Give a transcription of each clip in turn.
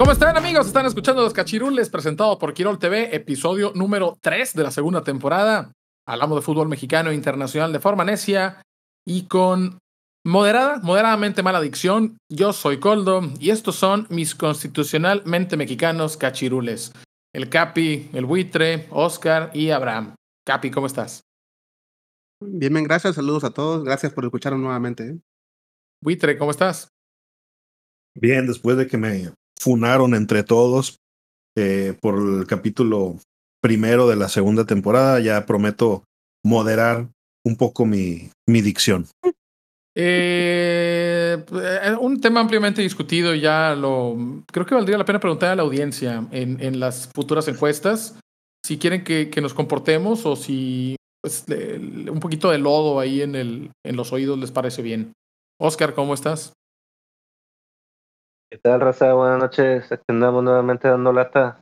¿Cómo están amigos? Están escuchando Los Cachirules, presentado por Quirol TV, episodio número 3 de la segunda temporada. Hablamos de fútbol mexicano e internacional de forma necia y con moderada, moderadamente mala dicción. Yo soy Coldo y estos son mis constitucionalmente mexicanos cachirules. El Capi, el Buitre, Oscar y Abraham. Capi, ¿cómo estás? Bien, bien, gracias, saludos a todos, gracias por escucharnos nuevamente. ¿eh? Buitre, ¿cómo estás? Bien, después de que me funaron entre todos eh, por el capítulo primero de la segunda temporada. Ya prometo moderar un poco mi, mi dicción. Eh, un tema ampliamente discutido, ya lo creo que valdría la pena preguntar a la audiencia en, en las futuras encuestas si quieren que, que nos comportemos o si pues, un poquito de lodo ahí en, el, en los oídos les parece bien. Oscar, ¿cómo estás? ¿Qué tal, Raza? Buenas noches. Aquí andamos nuevamente dando lata.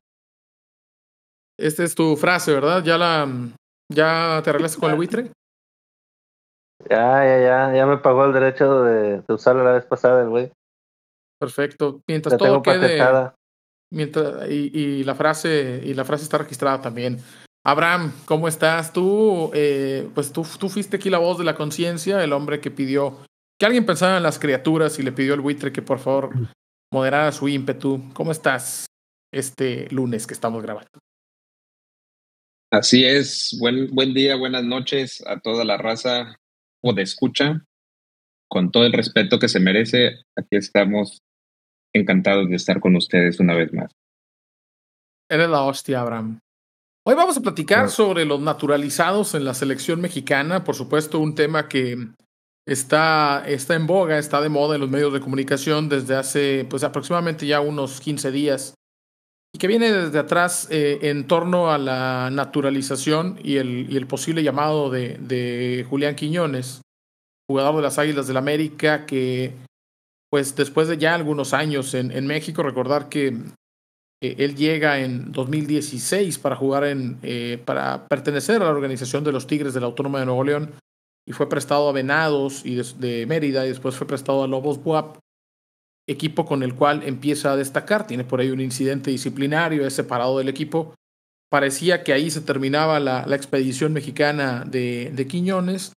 Esta es tu frase, ¿verdad? ¿Ya la ya te arreglaste con el buitre? Ya, ya, ya. Ya me pagó el derecho de, de usarla la vez pasada el güey. Perfecto. Mientras todo quede. Mientras, y, y la frase, y la frase está registrada también. Abraham, ¿cómo estás? Tú, eh, pues tú, tú fuiste aquí la voz de la conciencia, el hombre que pidió que alguien pensara en las criaturas y le pidió al buitre que por favor moderara su ímpetu. ¿Cómo estás este lunes que estamos grabando? Así es, buen, buen día, buenas noches a toda la raza o de escucha. Con todo el respeto que se merece, aquí estamos encantados de estar con ustedes una vez más. Eres la hostia, Abraham. Hoy vamos a platicar sobre los naturalizados en la selección mexicana. Por supuesto, un tema que está, está en boga, está de moda en los medios de comunicación desde hace pues aproximadamente ya unos 15 días y que viene desde atrás eh, en torno a la naturalización y el, y el posible llamado de, de Julián Quiñones, jugador de las Águilas del América, que pues después de ya algunos años en, en México, recordar que eh, él llega en 2016 para jugar en, eh, para pertenecer a la organización de los Tigres de la Autónoma de Nuevo León y fue prestado a Venados y de, Mérida y después fue prestado a Lobos Buap, equipo con el cual empieza a destacar. Tiene por ahí un incidente disciplinario, es separado del equipo. Parecía que ahí se terminaba la, la expedición mexicana de, de Quiñones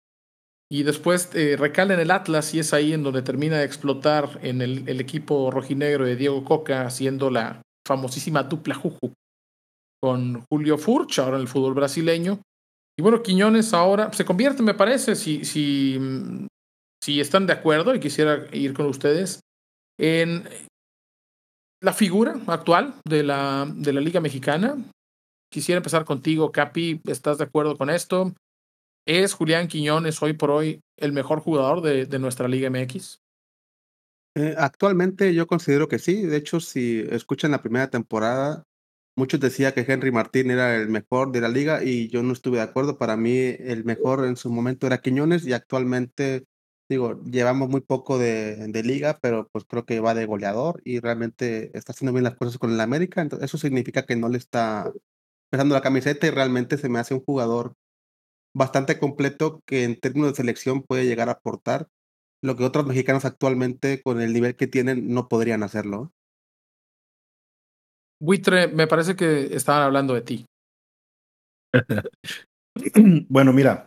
y después eh, recala en el Atlas y es ahí en donde termina de explotar en el, el equipo rojinegro de Diego Coca, haciendo la famosísima dupla Juju con Julio Furch, ahora en el fútbol brasileño. Y bueno, Quiñones ahora se convierte, me parece, si, si, si están de acuerdo y quisiera ir con ustedes, en la figura actual de la, de la Liga Mexicana. Quisiera empezar contigo, Capi, ¿estás de acuerdo con esto? ¿Es Julián Quiñones hoy por hoy el mejor jugador de, nuestra Liga MX? Eh, actualmente yo considero que sí. De hecho, si escuchan la primera temporada, muchos decían que Henry Martín era el mejor de la liga y yo no estuve de acuerdo. Para mí, el mejor en su momento era Quiñones y actualmente, digo, llevamos muy poco de, de liga, pero pues creo que va de goleador y realmente está haciendo bien las cosas con el América. Entonces, eso significa que no le está pesando la camiseta y realmente se me hace un jugador bastante completo que en términos de selección puede llegar a aportar lo que otros mexicanos actualmente con el nivel que tienen no podrían hacerlo. Buitre, me parece que estaban hablando de ti. bueno, mira,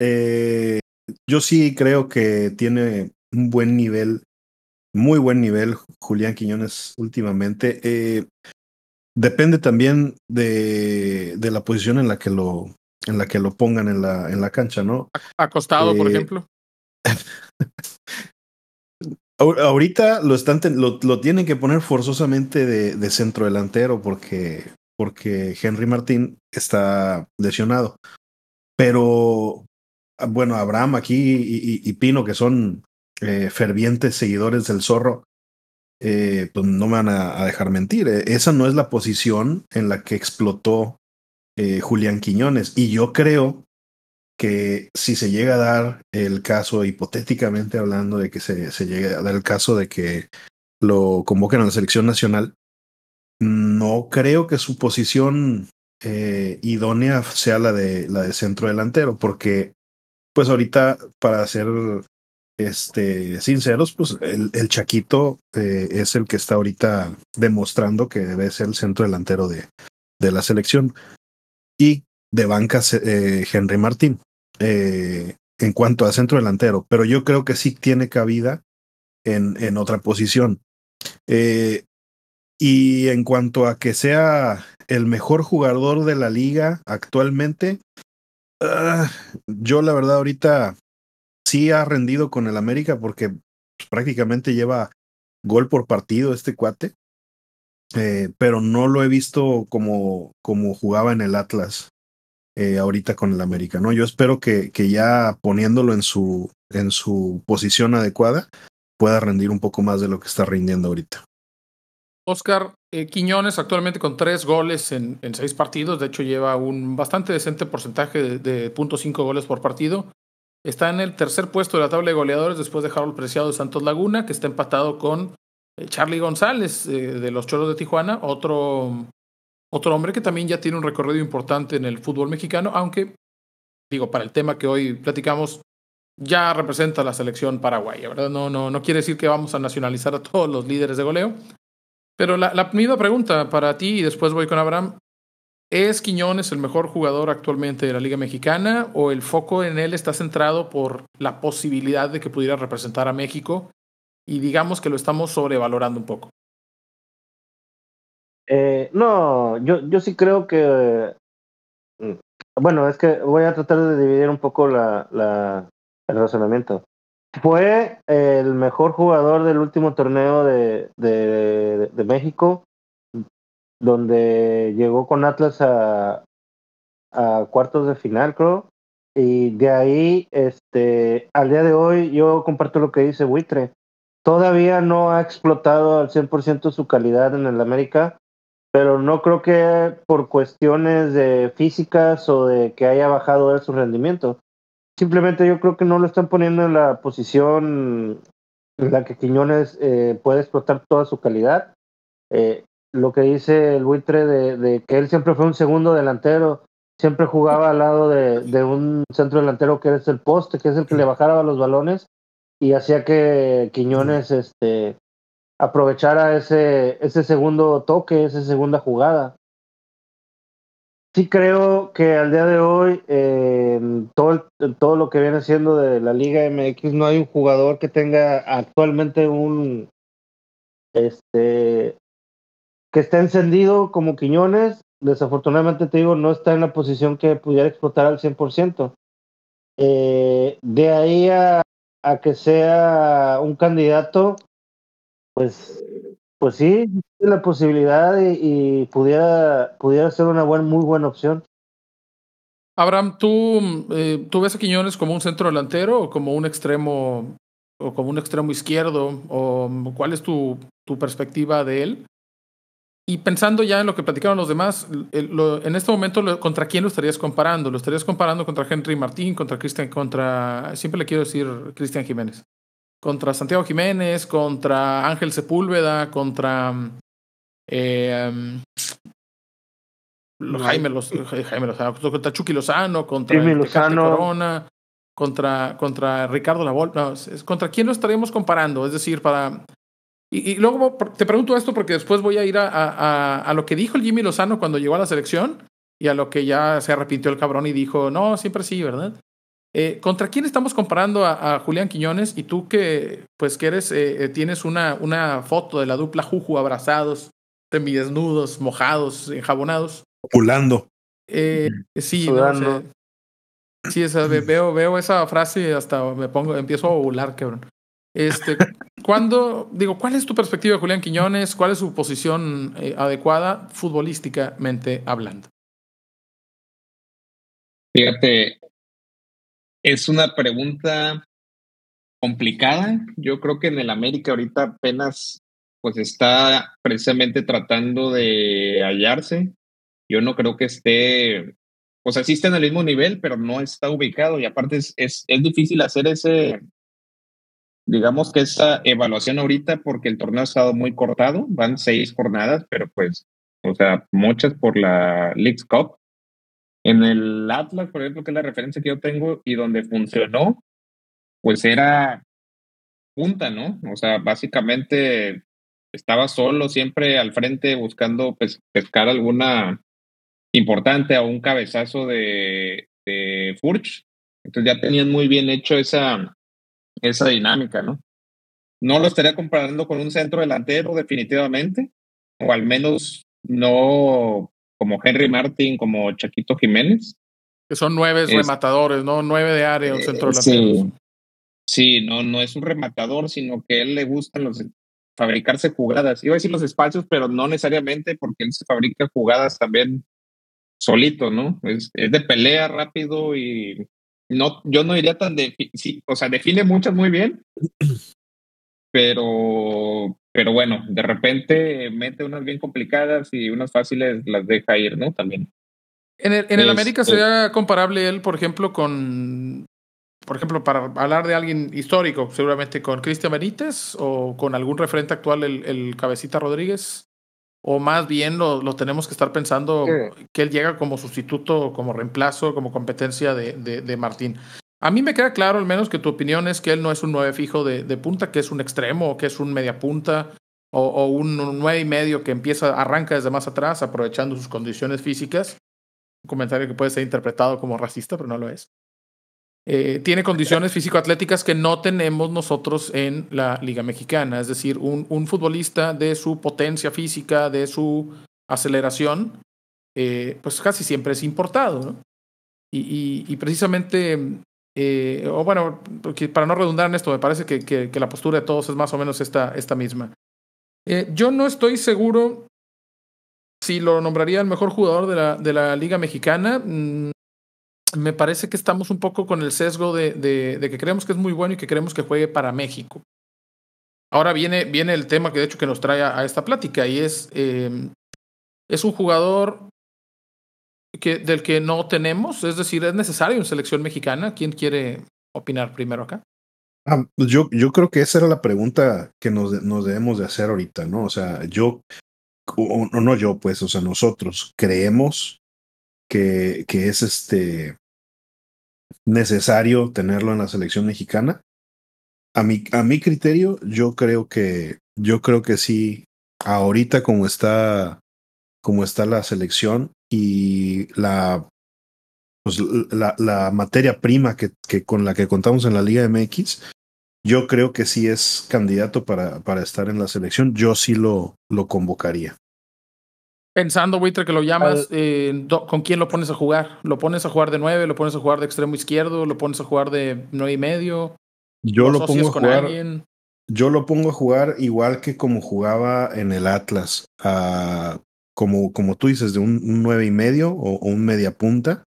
eh, yo sí creo que tiene un buen nivel, muy buen nivel Julián Quiñones últimamente. Eh, depende también de, de, la posición en la que lo, en la que lo pongan en la, en la cancha, ¿no? Acostado, eh, por ejemplo. Ahorita lo, están lo, lo, tienen que poner forzosamente de, de, centro delantero porque, porque Henry Martín está lesionado. pero bueno, Abraham aquí y, Pino, que son eh, fervientes seguidores del zorro, eh, pues no me van a, dejar mentir. Eh, esa no es la posición en la que explotó Julián Quiñones. Y yo creo que si se llega a dar el caso, hipotéticamente hablando de que se, se llegue a dar el caso de que lo convoquen a la selección nacional, no creo que su posición idónea sea la de la de centro delantero, porque pues ahorita para hacer este, sinceros, pues el, el Chaquito eh, es el que está ahorita demostrando que debe ser el centro delantero de, de la selección. Y de banca eh, Henry Martín eh, en cuanto a centro delantero, pero yo creo que sí tiene cabida en, en otra posición. y en cuanto a que sea el mejor jugador de la liga actualmente, ah, yo la verdad ahorita sí ha rendido con el América porque prácticamente lleva gol por partido este cuate, eh, pero no lo he visto como, como jugaba en el Atlas eh, ahorita con el América, ¿no? Yo espero que, que ya poniéndolo en su, en su posición adecuada pueda rendir un poco más de lo que está rindiendo ahorita. Oscar eh, Quiñones actualmente con tres goles en, seis partidos, de hecho lleva un bastante decente porcentaje de, de .5 goles por partido. Está en el tercer puesto de la tabla de goleadores después de Harold Preciado de Santos Laguna, que está empatado con eh, Charlie González de los Choros de Tijuana, otro, otro hombre que también ya tiene un recorrido importante en el fútbol mexicano, aunque, digo, para el tema que hoy platicamos, ya representa la selección paraguaya, ¿verdad? No, no, no quiere decir que vamos a nacionalizar a todos los líderes de goleo. Pero la, la misma pregunta para ti, y después voy con Abraham. ¿Es Quiñones el mejor jugador actualmente de la Liga Mexicana o el foco en él está centrado por la posibilidad de que pudiera representar a México y digamos que lo estamos sobrevalorando un poco? Eh, no, yo, yo sí creo que... Mm, bueno, es que voy a tratar de dividir un poco la, la, el razonamiento. Fue el mejor jugador del último torneo de, de, México donde llegó con Atlas a, a cuartos de final, creo. Y de ahí, este, al día de hoy, yo comparto lo que dice Buitre. Todavía no ha explotado al 100% su calidad en el América, pero no creo que por cuestiones de físicas o de que haya bajado él su rendimiento. Simplemente yo creo que no lo están poniendo en la posición en la que Quiñones eh, puede explotar toda su calidad. Eh, lo que dice el buitre de, que él siempre fue un segundo delantero, siempre jugaba al lado de, un centro delantero que es el poste, que es el que le bajaba los balones y hacía que Quiñones este, aprovechara ese, ese segundo toque, esa segunda jugada. Sí creo que al día de hoy, eh, todo, todo lo que viene siendo de la Liga MX, no hay un jugador que tenga actualmente un, este, que está encendido como Quiñones, desafortunadamente te digo, no está en la posición que pudiera explotar al 100%. Eh, de ahí a, que sea un candidato, pues, pues sí, la posibilidad y, pudiera, pudiera ser una buena, muy buena opción. Abraham, ¿tú, eh, ¿tú ves a Quiñones como un centro delantero o como un extremo o como un extremo izquierdo? ¿O cuál es tu, tu perspectiva de él? Y pensando ya en lo que platicaron los demás, en este momento, ¿contra quién lo estarías comparando? ¿Lo estarías comparando contra Henry Martín, contra Cristian, contra, siempre le quiero decir Cristian Jiménez, contra Santiago Jiménez, contra Ángel Sepúlveda, contra eh, Jaime, los, Jaime Lozano, contra Chucky Lozano, contra Lozano. Corona, contra, contra Ricardo Lavol. No, ¿Contra quién lo estaríamos comparando? Es decir, para y, luego te pregunto esto porque después voy a ir a, a, a, lo que dijo el Jimmy Lozano cuando llegó a la selección y a lo que ya se arrepintió el cabrón y dijo, no, siempre sí, ¿verdad? Eh, ¿Contra quién estamos comparando a, Julián Quiñones? Y tú que, pues, que eres, eh, eh, tienes una, una foto de la dupla Juju abrazados, semidesnudos, mojados, enjabonados. Pulando. Eh, sí, no Sí, esa, veo, veo esa frase y hasta me pongo, empiezo a ovular, cabrón. Este, ¿cuándo, digo, cuál es tu perspectiva, Julián Quiñones? ¿Cuál es su posición eh, adecuada futbolísticamente hablando? Fíjate, Es una pregunta complicada. Yo creo que en el América ahorita apenas pues está precisamente tratando de hallarse. Yo no creo que esté, o sea, sí en el mismo nivel, pero no está ubicado. Y aparte es, es, es difícil hacer ese, digamos que esa evaluación ahorita porque el torneo ha estado muy cortado, van seis jornadas, pero pues, o sea, muchas por la League Cup. En el Atlas, por ejemplo, que es la referencia que yo tengo y donde funcionó, pues era punta, ¿no? O sea, básicamente estaba solo siempre al frente buscando pues, pescar alguna importante a un cabezazo de, de Furch. Entonces ya tenían muy bien hecho esa, esa dinámica, ¿no? No lo estaría comparando con un centro delantero definitivamente, o al menos no como Henry Martin, como Chaquito Jiménez. Que son nueve rematadores, ¿no? Nueve de área, un centro delantero. Sí. no, no es un rematador, sino que a él le gustan los fabricarse jugadas. Iba a decir los espacios, pero no necesariamente porque él se fabrica jugadas también solito, ¿no? Es, es de pelea rápido y no, yo no diría tan de, sí, o sea, define muchas muy bien, pero, pero bueno, de repente mete unas bien complicadas y unas fáciles las deja ir, ¿no? También. En el, en el América sería comparable él, por ejemplo, con, por ejemplo, para hablar de alguien histórico, seguramente con Cristian Benítez o con algún referente actual, el, el Cabecita Rodríguez. O más bien lo, lo tenemos que estar pensando que él llega como sustituto, como reemplazo, como competencia de, de, de, Martín. A mí me queda claro, al menos, que tu opinión es que él no es un nueve fijo de, de punta, que es un extremo, o que es un media punta, o, un, un nueve y medio que empieza, arranca desde más atrás, aprovechando sus condiciones físicas. Un comentario que puede ser interpretado como racista, pero no lo es. Eh, tiene condiciones físico-atléticas que no tenemos nosotros en la Liga Mexicana. Es decir, un, un futbolista de su potencia física, de su aceleración, eh, pues casi siempre es importado. y, y, precisamente, eh, o bueno, para no redundar en esto, me parece que, que, la postura de todos es más o menos esta, esta misma. yo no estoy seguro si lo nombraría el mejor jugador de la, de la Liga Mexicana. Mm, me parece que estamos un poco con el sesgo de, de, que creemos que es muy bueno y que queremos que juegue para México. Ahora viene, viene el tema que de hecho que nos trae a, a esta plática y es, eh, es un jugador del que no tenemos, es decir, es necesario en selección mexicana. ¿Quién quiere opinar primero acá? Ah, pues yo, yo creo que esa era la pregunta que nos, nos debemos de hacer ahorita, ¿no? O sea, yo, o, o no yo, pues, o sea, nosotros creemos que, que es este necesario tenerlo en la selección mexicana. A mi, a mi criterio, yo creo que, yo creo que sí, ahorita como está, como está la selección y la, pues, la, la materia prima que, que, con la que contamos en la Liga MX, yo creo que sí es candidato para, para estar en la selección. Yo sí lo, lo convocaría. Pensando, Witter, que lo llamas, eh, ¿con quién lo pones a jugar? ¿Lo pones a jugar de nueve? ¿Lo pones a jugar de extremo izquierdo? ¿Lo pones a jugar de nueve y medio? Yo lo pongo a jugar. Alguien? Yo lo pongo a jugar igual que como jugaba en el Atlas, uh, como, como tú dices, de un, un nueve y medio o, o, un media punta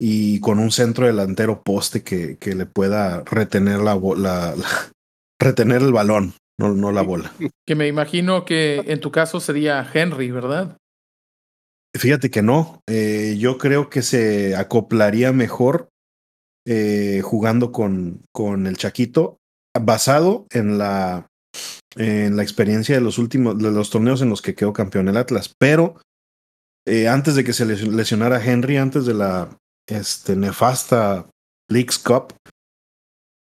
y con un centro delantero poste que, que le pueda retener la, la, la retener el balón, no, no la bola. Que me imagino que en tu caso sería Henry, ¿verdad? Fíjate que no. Eh, yo creo que se acoplaría mejor eh, jugando con, con el Chaquito, basado en la, en la experiencia de los últimos, de los torneos en los que quedó campeón el Atlas. Pero eh, antes de que se lesionara Henry, antes de la este, nefasta Leagues Cup,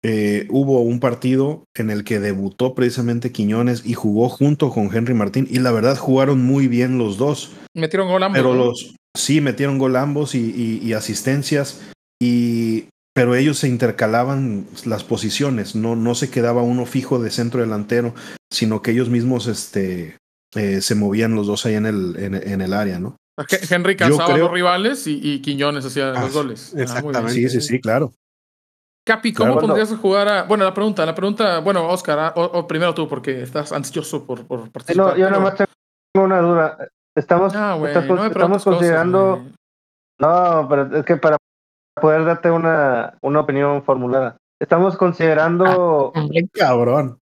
eh, hubo un partido en el que debutó precisamente Quiñones y jugó junto con Henry Martín y la verdad jugaron muy bien los dos. Metieron gol ambos. Pero los, sí, metieron gol ambos y, y, y, asistencias y pero ellos se intercalaban las posiciones, no, no se quedaba uno fijo de centro delantero, sino que ellos mismos este, eh, se movían los dos ahí en el, en, en el área, ¿no? Henry cansaba creo... a los rivales y, y Quiñones hacía ah, los goles. Exactamente. Ah, sí, sí, sí, claro. Capi, ¿cómo claro, pondrías no. a jugar a.? Bueno, la pregunta, la pregunta. Bueno, Oscar, o, o primero tú, porque estás ansioso por, por participar. No, yo nada más tengo una duda. Estamos, ah, güey, estás, no estamos considerando. Cosas, no, pero es que para poder darte una, una opinión formulada. Estamos considerando. Ah, cabrón.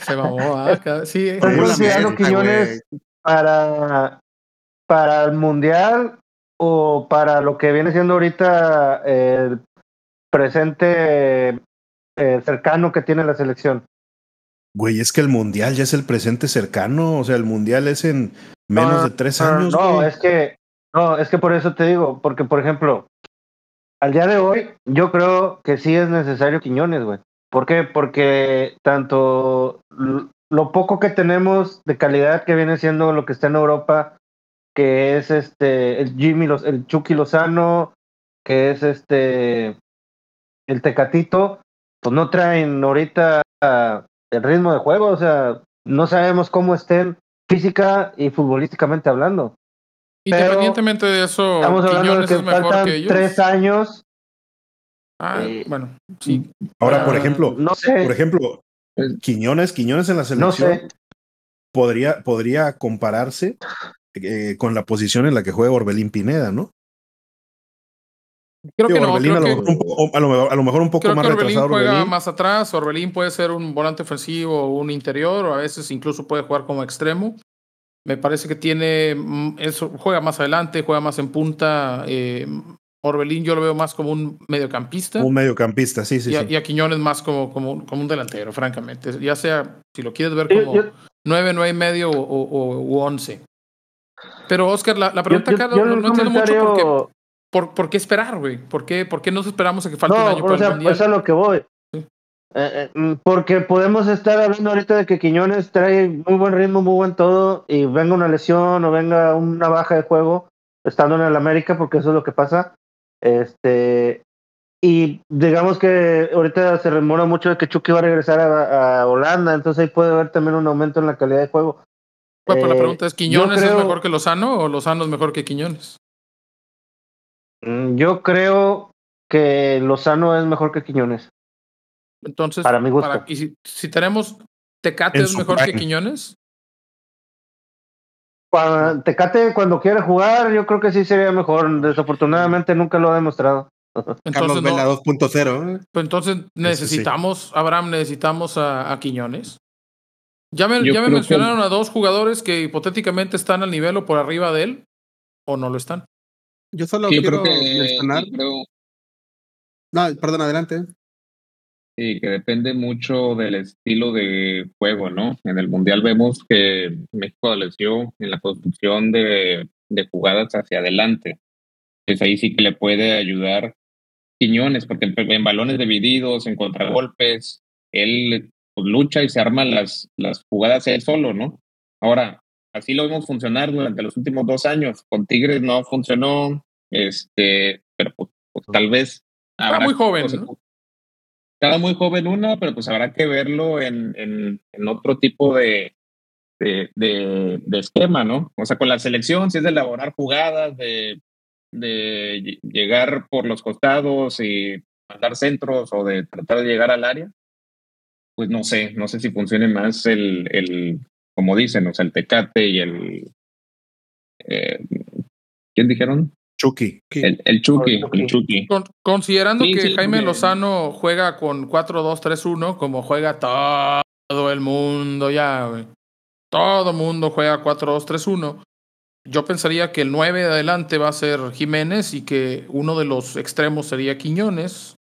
Se mamó, ¿ah? Sí, Estamos considerando Quiñones para, para el mundial o para lo que viene siendo ahorita el presente eh, cercano que tiene la selección. Güey, es que el mundial ya es el presente cercano, o sea, el mundial es en menos de tres años. No, es que, no, es que por eso te digo, porque por ejemplo, al día de hoy, yo creo que sí es necesario Quiñones, güey. ¿Por qué? Porque tanto lo poco que tenemos de calidad que viene siendo lo que está en Europa, que es este el Jimmy, el Chucky Lozano, que es este el Tecatito, pues no traen ahorita el ritmo de juego, o sea, no sabemos cómo estén física y futbolísticamente hablando. Independientemente de eso, estamos hablando de que es mejor faltan que ellos. tres años. Ah, eh, bueno, sí. Ahora, por ah, ejemplo, no sé. por ejemplo, Quiñones, Quiñones en la selección no sé. podría, podría compararse eh, con la posición en la que juega Orbelín Pineda, ¿no? Creo que no. Creo a, lo que, mejor un poco, a, lo, a, lo mejor un poco creo más que Orbelín retrasado. juega Orbelín. más atrás. Orbelín puede ser un volante ofensivo o un interior, o a veces incluso puede jugar como extremo. Me parece que tiene. Eso, juega más adelante, juega más en punta. Eh, Orbelín yo lo veo más como un mediocampista. Un mediocampista, sí, sí. Y a, sí. y a Quiñones más como, como, como un delantero, francamente. Ya sea, si lo quieres ver como Yo- yo- nueve, nueve y medio o, o, o- u once. Pero, Oscar, la, la pregunta acá no, entiendo mucho por qué, por, por qué esperar, güey. ¿Por qué, ¿Por qué nos esperamos a que falte un No, año o para sea, el Mundial? eso es a lo que voy. Eh, eh, mm, porque podemos estar hablando ahorita de que Quiñones trae muy buen ritmo, muy buen todo, y venga una lesión o venga una baja de juego estando en el América, porque eso es lo que pasa. Este, y digamos que ahorita se remora mucho de que Chucky va a regresar a, a Holanda, entonces ahí puede haber también un aumento en la calidad de juego. La Eh, pregunta es, ¿Quiñones creo- es mejor que Lozano o Lozano es mejor que Quiñones? Mm, Yo creo que Lozano es mejor que Quiñones. Entonces, Para mi gusto. para- y si, si tenemos Tecate En es mejor que. Quiñones, Cuando, Tecate cuando quiere jugar, yo creo que sí sería mejor. Desafortunadamente nunca lo ha demostrado. Carlos entonces, Vela no, 2.0. ¿eh? pues entonces sí. necesitamos, Abraham, necesitamos a, a Quiñones. Ya me, ya me que- mencionaron a dos jugadores que hipotéticamente están al nivel o por arriba de él, o no lo están. Yo solo Sí, quiero creo que, mencionar. creo- No, perdón, adelante. Sí, que depende mucho del estilo de juego, ¿no? En el Mundial vemos que México adoleció en la construcción de, de jugadas hacia adelante. Pues ahí sí que le puede ayudar Quiñones, porque en, balones divididos, en contragolpes, él pues, lucha y se arma las, las jugadas él solo, ¿no? Ahora, así lo vemos funcionar durante los últimos dos años. Con Tigres no funcionó, este, pero pues, pues, tal vez Está muy joven, ¿no? Estaba muy joven una, pero pues habrá que verlo en, en, otro tipo de, de, de, esquema, ¿no? O sea, con la selección, si es de elaborar jugadas, de, de ll- llegar por los costados y mandar centros o de tratar de llegar al área, pues no sé, no sé si funcione más el, el como dicen, o sea, el tecate y el... Eh, ¿Quién dijeron? Chucky. El, el Chucky, El Chucky. Con- considerando Sí, que sí, Jaime bien. Lozano juega con 4-2-3-1, como juega todo el mundo ya, güey. Todo mundo juega 4-2-3-1. Yo pensaría que el 9 de adelante va a ser Jiménez y que uno de los extremos sería Quiñones,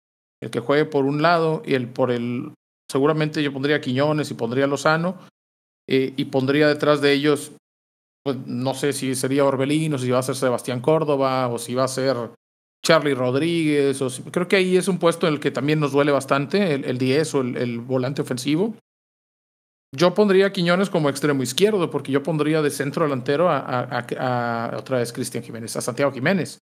el que juegue por un lado y el por el. Seguramente yo pondría Quiñones y pondría Lozano eh, y pondría detrás de ellos, pues no sé si sería Orbelín o si va a ser Sebastián Córdoba o si va a ser Charlie Rodríguez. O si- creo que ahí es un puesto en el que también nos duele bastante, el, el 10 o el, volante ofensivo. Yo pondría a Quiñones como extremo izquierdo, porque yo pondría de centro delantero a- otra vez Cristian Jiménez, a Santiago Jiménez.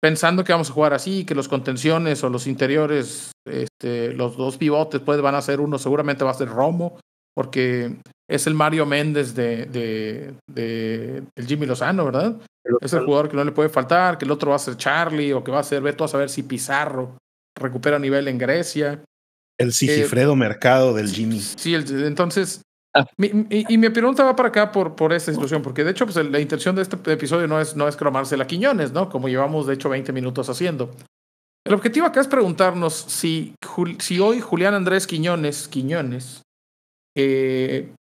Pensando que vamos a jugar así, que los contenciones o los interiores, este, los dos pivotes, pues van a ser uno, seguramente va a ser Romo, porque es el Mario Méndez de, de, de- del Jimmy Lozano, ¿verdad? Es el jugador que no le puede faltar, que el otro va a ser Charlie, o que va a ser Beto a saber si Pizarro recupera nivel en Grecia. El Sigifredo Mercado del Jimmy. Sí, el- entonces. Ah. mi- mi- y, mi pregunta va para acá por, por esta situación, porque de hecho, pues la intención de este episodio no es, no es cromársela a Quiñones, ¿no? Como llevamos de hecho 20 minutos haciendo. El objetivo acá es preguntarnos si, si hoy Julián Andrés Quiñones, Quiñones, eh,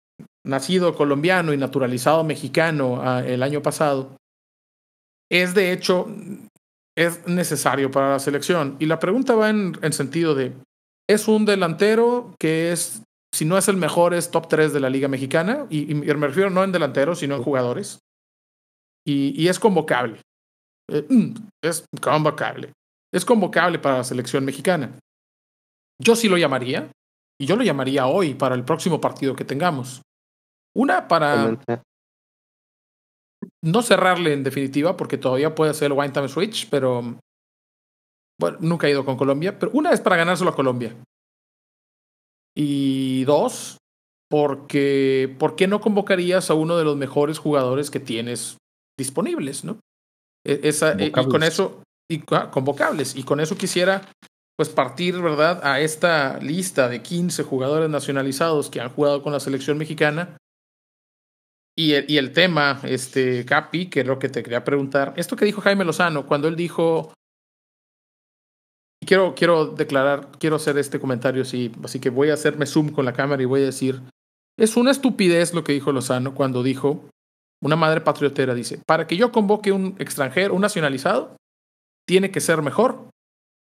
nacido colombiano y naturalizado mexicano ah, el año pasado, es de hecho es necesario para la selección. Y la pregunta va en, en sentido de, ¿es un delantero que es, si no es el mejor, es top 3 de la Liga Mexicana? Y, me refiero no en delanteros, sino en jugadores. Y, y es convocable. Eh, mm, es convocable. Es convocable para la selección mexicana. Yo sí lo llamaría, y yo lo llamaría hoy para el próximo partido que tengamos. Una para no cerrarle en definitiva, porque todavía puede ser el Wine Time Switch, pero bueno, nunca he ido con Colombia, pero una es para ganárselo a Colombia. Y dos, porque ¿por qué no convocarías a uno de los mejores jugadores que tienes disponibles, no? E, esa, y con eso, y, ah, convocables, y con eso quisiera pues partir, ¿verdad?, a esta lista de 15 jugadores nacionalizados que han jugado con la selección mexicana y el, y el tema, este, Capi, que es lo que te quería preguntar, esto que dijo Jaime Lozano, cuando él dijo, quiero, quiero declarar, quiero hacer este comentario, sí, así que voy a hacerme zoom con la cámara y voy a decir, es una estupidez lo que dijo Lozano cuando dijo, una madre patriotera dice, para que yo convoque un extranjero, un nacionalizado, tiene que ser mejor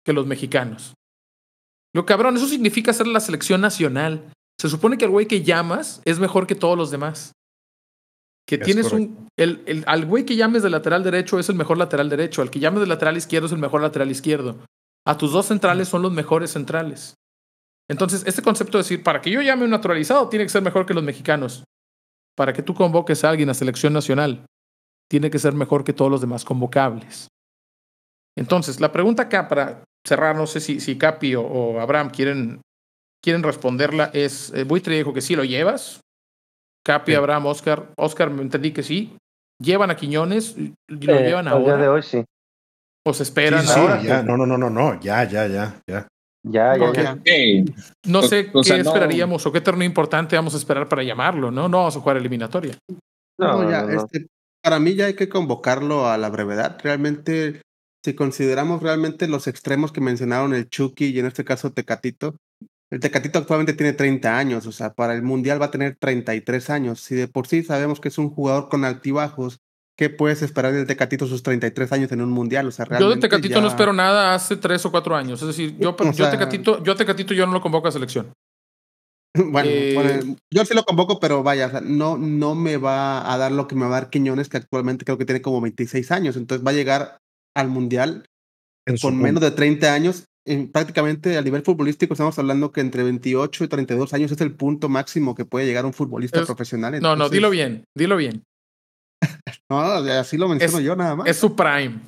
que los mexicanos. Lo cabrón, eso significa ser la selección nacional. Se supone que el güey que llamas es mejor que todos los demás. Que Es tienes correcto. un. El, el, al güey que llames de lateral derecho es el mejor lateral derecho. Al que llames de lateral izquierdo es el mejor lateral izquierdo. A tus dos centrales son los mejores centrales. Entonces, este concepto de decir, para que yo llame un naturalizado, tiene que ser mejor que los mexicanos. Para que tú convoques a alguien a selección nacional, tiene que ser mejor que todos los demás convocables. Entonces, la pregunta acá para cerrar, no sé si, si Capi o, o Abraham quieren, quieren responderla, es, eh, Buitre dijo que sí lo llevas. Capi, Sí. Abraham, Oscar. Oscar, me entendí que sí. ¿Llevan a Quiñones? ¿Y ¿Lo Eh, llevan al día de ahora? hoy sí. ¿O se esperan Sí, sí, ahora? ya, no, no, no, no, no, ya, ya, ya, ya. Ya, ya, no O- sé o qué sea, no- esperaríamos o qué torneo importante vamos a esperar para llamarlo, ¿no? No vamos a jugar eliminatoria. No, No, ya, no, no. este, para mí ya hay que convocarlo a la brevedad. Realmente, si consideramos realmente los extremos que mencionaron el Chucky y en este caso Tecatito, el Tecatito actualmente tiene 30 años, o sea, para el Mundial va a tener 33 años. Si de por sí sabemos que es un jugador con altibajos, ¿qué puedes esperar del Tecatito sus 33 años en un Mundial? O sea, Yo de realmente Tecatito ya- no espero nada hace tres o cuatro años. Es decir, yo, O yo, sea- Tecatito, yo Tecatito yo no lo convoco a selección. Bueno, Eh, bueno, yo sí lo convoco, pero vaya, o sea, no, no me va a dar lo que me va a dar Quiñones, que actualmente creo que tiene como 26 años. Entonces va a llegar al Mundial En con punto. menos de 30 años. En, prácticamente a nivel futbolístico estamos hablando que entre 28 y 32 años es el punto máximo que puede llegar un futbolista Es- profesional. No, no, dilo bien, dilo bien. No, así lo menciono Es- yo nada más. Es su prime.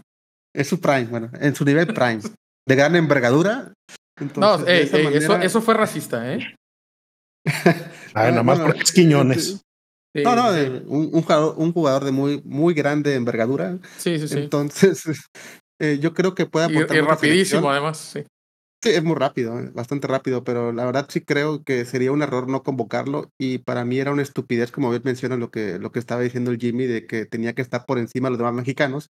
Es su prime, bueno, en su nivel prime. de gran envergadura. No, Entonces, ey, eso, manera- eso fue racista, ¿eh? Ay, nada más bueno, porque es Quiñones. Sí, No, no, sí, eh, un, un jugador, un jugador de muy, muy grande envergadura. sí, sí. sí. Entonces, eh, yo creo que puede Y, aportar y la rapidísimo, selección. además. Sí. Sí, es muy rápido, eh, bastante rápido, pero la verdad sí creo que sería un error no convocarlo y para mí era una estupidez, como bien menciona lo que, lo que estaba diciendo el Jimmy, de que tenía que estar por encima de los demás mexicanos,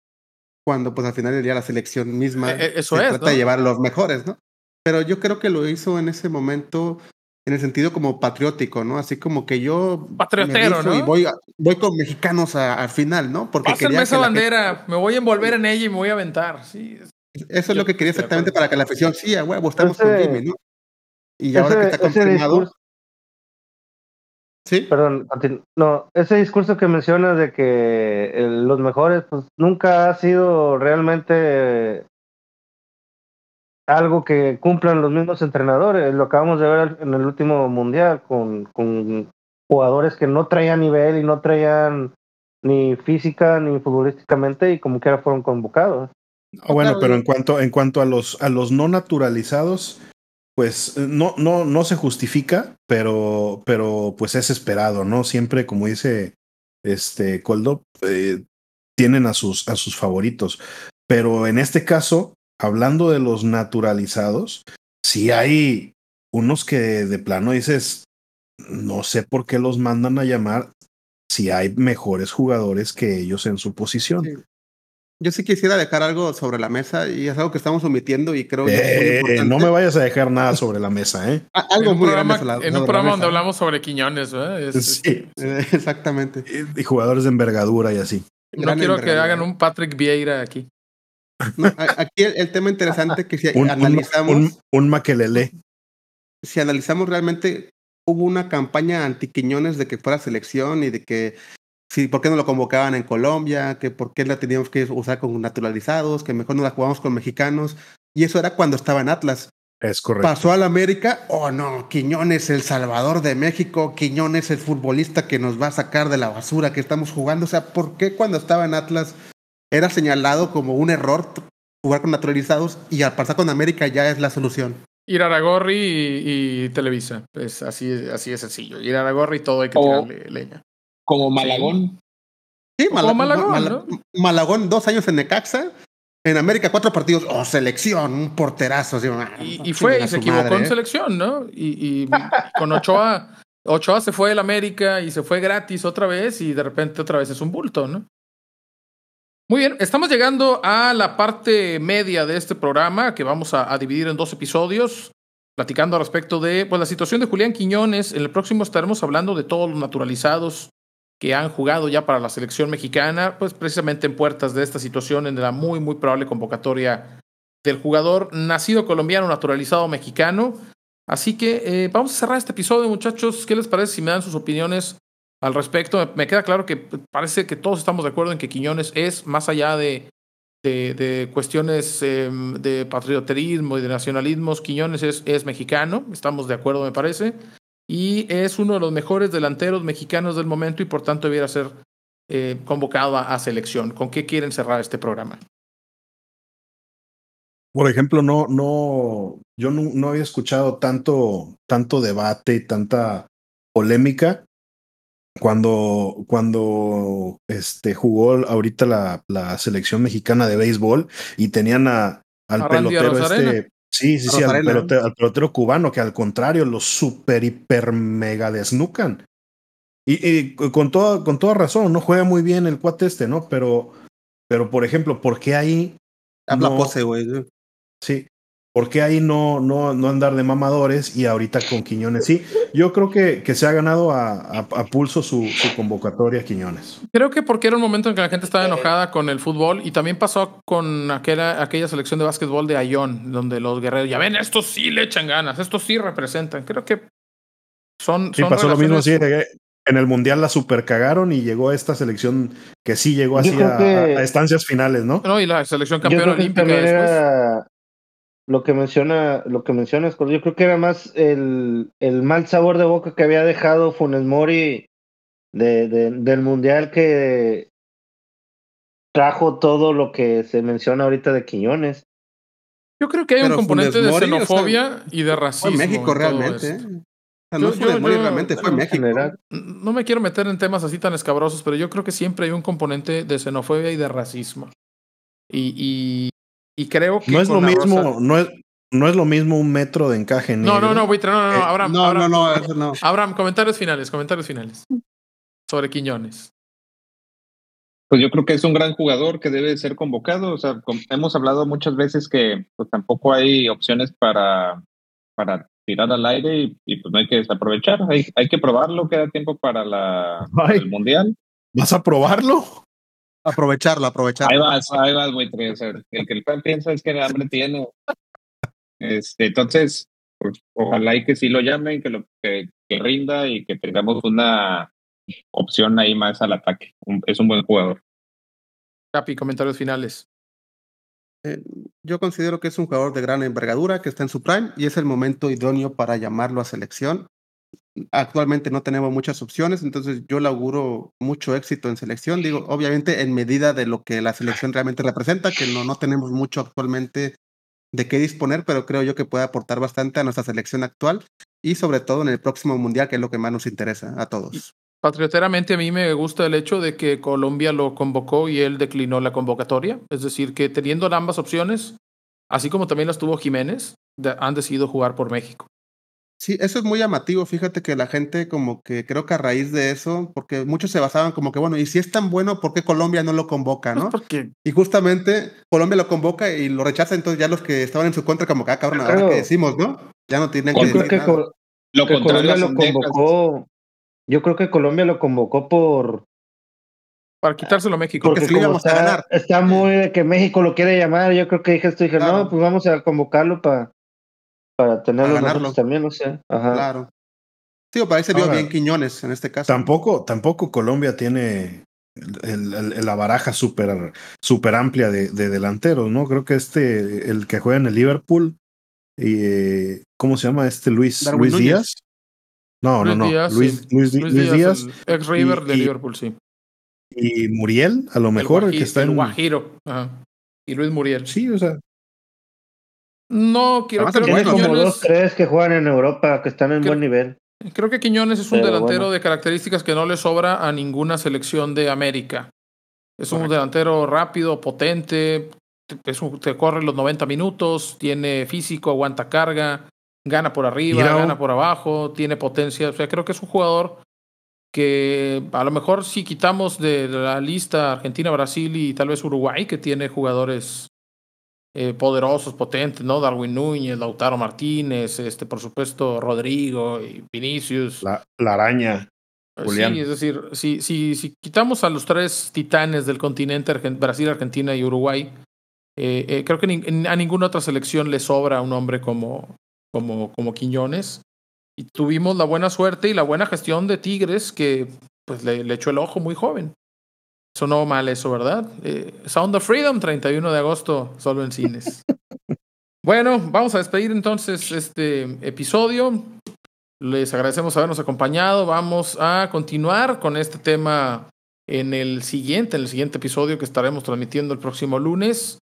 cuando pues al final del día la selección misma Eh, eh, eso se es, trata ¿no? de llevar a los mejores, ¿no? Pero yo creo que lo hizo en ese momento en el sentido como patriótico, ¿no? Así como que yo me Patriotero, ¿no? y voy, a- voy con mexicanos a- al final, ¿no? Porque Pásenme quería esa que gente- bandera, me voy a envolver en ella y me voy a aventar. Sí, Eso es Yo lo que quería exactamente para que la afición, sí, a huevo, estamos con Jimmy, ¿no? Y ahora que está confirmado, discurso- sí, Perdón, no, ese discurso que mencionas de que los mejores, pues nunca ha sido realmente algo que cumplan los mismos entrenadores. Lo acabamos de ver en el último mundial con, con jugadores que no traían nivel y no traían ni física ni futbolísticamente y como quiera fueron convocados. Ah, bueno, pero en cuanto, en cuanto a los a los no naturalizados, pues eh, no, no, no se justifica, pero, pero pues es esperado, ¿no? Siempre, como dice este Coldo, eh, tienen a sus, a sus favoritos. Pero en este caso, hablando de los naturalizados, sí hay unos que de plano dices, no sé por qué los mandan a llamar si hay mejores jugadores que ellos en su posición. Sí. Yo sí quisiera dejar algo sobre la mesa y es algo que estamos omitiendo y creo que eh, no me vayas a dejar nada sobre la mesa, ¿eh? algo en muy programa, grande En un programa donde hablamos sobre Quiñones, ¿verdad? sí, exactamente. Y, jugadores de envergadura y así. No quiero que hagan un Patrick Vieira aquí. Aquí el, tema interesante que si analizamos. Un, un, maquelele. Si analizamos realmente, hubo una campaña anti Quiñones de que fuera selección y de que sí, por qué no lo convocaban en Colombia, que por qué la teníamos que usar con naturalizados, que mejor no la jugamos con mexicanos. Y eso era cuando estaba en Atlas. Es correcto. Pasó al América, oh no, Quiñones, el Salvador de México, Quiñones, el futbolista que nos va a sacar de la basura que estamos jugando. O sea, ¿por qué cuando estaba en Atlas era señalado como un error jugar con naturalizados y al pasar con América ya es la solución? Ir a Aragorri y, Televisa. Pues así, así de sencillo. Ir a Aragorri y todo hay que tirarle leña. Como Malagón. Sí, Malagón, Malagón, dos años en Necaxa. En América, cuatro partidos. Oh, selección, un porterazo. Ah, y, fue, y se equivocó en ¿eh? selección, ¿no? Y, con Ochoa, Ochoa se fue el América y se fue gratis otra vez y de repente otra vez es un bulto, ¿no? Muy bien, estamos llegando a la parte media de este programa que vamos a, dividir en dos episodios platicando al respecto de pues, la situación de Julián Quiñones. En el próximo estaremos hablando de todos los naturalizados que han jugado ya para la selección mexicana, pues precisamente en puertas de esta situación, en la muy, muy probable convocatoria del jugador nacido colombiano, naturalizado mexicano. Así que eh, vamos a cerrar este episodio, muchachos. ¿Qué les parece si me dan sus opiniones al respecto? Me queda claro que parece que todos estamos de acuerdo en que Quiñones es, más allá de, de, cuestiones em, de patrioterismo y de nacionalismos, Quiñones es, mexicano, estamos de acuerdo, me parece y es uno de los mejores delanteros mexicanos del momento y por tanto debiera ser eh, convocado a, selección. ¿Con qué quieren cerrar este programa? Por ejemplo, no, no, yo no, había escuchado tanto, tanto debate tanta polémica cuando, cuando este, jugó ahorita la, la selección mexicana de béisbol y tenían a, al pelotero este, Sí, sí, sí, al pelotero, cubano, que al contrario, los super, hiper, mega desnucan. Y, con, toda, con toda razón, no juega muy bien el cuate este, ¿no? Pero, pero por ejemplo, ¿por qué ahí. Habla pose, güey. Sí. ¿Por qué ahí no, no, no andar de mamadores y ahorita con Quiñones? Sí, yo creo que, que se ha ganado a, a, pulso su, su, convocatoria Quiñones. Creo que porque era un momento en que la gente estaba enojada con el fútbol y también pasó con aquella, aquella selección de básquetbol de Ayón, donde los guerreros, ya ven, estos sí le echan ganas, estos sí representan. Creo que son... Sí, pasó lo mismo así, en el Mundial la super cagaron y llegó esta selección que sí llegó así a, estancias finales, ¿no? No, y la selección campeona olímpica después lo que menciona, lo que mencionas, yo creo que era más el, el mal sabor de boca que había dejado Funes Mori de, del mundial que trajo todo lo que se menciona ahorita de Quiñones. Yo creo que hay un componente de xenofobia y de racismo. Fue México realmente. ¿eh? no realmente fue México. No me quiero meter en temas así tan escabrosos, pero yo creo que siempre hay un componente de xenofobia y de racismo. Y, y creo que. No es lo mismo, no, es, no es lo mismo un metro de encaje No, no, no, buitre, no, no, no, eh, Abraham. no, no, no, eso no. Abraham, comentarios finales, comentarios finales. Sobre Quiñones. Pues yo creo que es un gran jugador que debe ser convocado. O sea, hemos hablado muchas veces que pues, tampoco hay opciones para, para tirar al aire y, pues no hay que desaprovechar. Hay, hay que probarlo, queda tiempo para la, el Mundial. ¿Vas a probarlo? Aprovecharlo, aprovecharlo. Ahí vas, ahí vas, güey. O sea, el que el pan piensa es que el hambre tiene. Este, entonces, pues, ojalá y que sí lo llamen, que lo que, rinda y que tengamos una opción ahí más al ataque. es un buen jugador. Capi, comentarios finales. Eh, yo considero que es un jugador de gran envergadura, que está en su prime y es el momento idóneo para llamarlo a selección actualmente no tenemos muchas opciones, entonces yo le auguro mucho éxito en selección, digo, obviamente en medida de lo que la selección realmente representa, que no, no tenemos mucho actualmente de qué disponer, pero creo yo que puede aportar bastante a nuestra selección actual y sobre todo en el próximo mundial, que es lo que más nos interesa a todos. Patrioteramente a mí me gusta el hecho de que Colombia lo convocó y él declinó la convocatoria, es decir, que teniendo ambas opciones, así como también las tuvo Jiménez, han decidido jugar por México. Sí, eso es muy llamativo. Fíjate que la gente como que creo que a raíz de eso, porque muchos se basaban como que, bueno, y si es tan bueno, ¿por qué Colombia no lo convoca, Pues no? porque Y justamente Colombia lo convoca y lo rechaza, entonces ya los que estaban en su contra como que, ah, cabrón, ahora Claro. qué decimos, ¿no? Ya no tienen que Yo decir creo que, nada. Col- Lo que Colombia lo convocó. Yo creo que Colombia lo convocó por. para quitárselo a México. Porque Porque sí íbamos a ganar. está muy de que México lo quiere llamar. Yo creo que dije esto. Dije, Claro. no, pues vamos a convocarlo para para tenerlo ganarlo. nosotros también, no sé. Ajá. Claro. Sí, o para ahí se vio bien Quiñones en este caso. Tampoco, tampoco Colombia tiene el- el- el- la baraja súper super amplia de, de delanteros, ¿no? Creo que este, el que juega en el Liverpool, y, eh, ¿cómo se llama este Luis, Darwin Luis Núñez. Díaz? No, Luis no, no. Díaz, Luis, sí. Luis Di- Luis Luis Díaz, ex River y- de y- Liverpool, sí. y Muriel, a lo mejor, el, que está el en. Guajiro. Ajá. Y Luis Muriel. Sí, o sea, No, quiero, Además, creo, el que Tiene como Quiñones, dos, tres que juegan en Europa, que están en Creo- buen nivel. creo que Quiñones es un Pero delantero bueno. de características que no le sobra a ninguna selección de América. Es un Correcto. delantero rápido, potente, te- es un- te corre los 90 minutos, tiene físico, aguanta carga, gana por arriba, Mira, gana por abajo, tiene potencia. O sea, creo que es un jugador que a lo mejor si quitamos de la lista Argentina, Brasil y tal vez Uruguay, que tiene jugadores eh, poderosos, potentes, ¿no? Darwin Núñez, Lautaro Martínez, este, por supuesto, Rodrigo y Vinicius. la, la araña. Eh, Julián. Sí, es decir, si, si, si quitamos a los tres titanes del continente, Argen- Brasil, Argentina y Uruguay, eh, eh, creo que nin- a ninguna otra selección le sobra un hombre como, como, como Quiñones. Y tuvimos la buena suerte y la buena gestión de Tigres que pues le, le echó el ojo muy joven. Sonó mal eso, ¿verdad? Eh, Sound of Freedom, 31 de agosto, solo en cines. bueno, vamos a despedir entonces este episodio. Les agradecemos habernos acompañado. Vamos a continuar con este tema en el siguiente, en el siguiente episodio que estaremos transmitiendo el próximo lunes.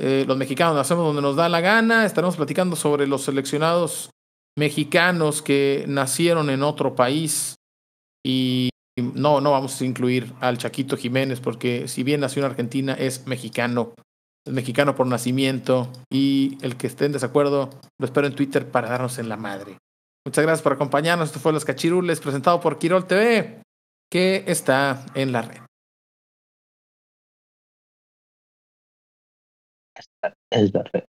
Eh, los mexicanos lo hacemos donde nos da la gana. Estaremos platicando sobre los seleccionados mexicanos que nacieron en otro país y no, no vamos a incluir al Chaquito Jiménez porque si bien nació en Argentina es mexicano, es mexicano por nacimiento y el que esté en desacuerdo lo espero en Twitter para darnos en la madre. Muchas gracias por acompañarnos. Esto fue Los Cachirules presentado por Quirol TV que está en la red. Es verdad.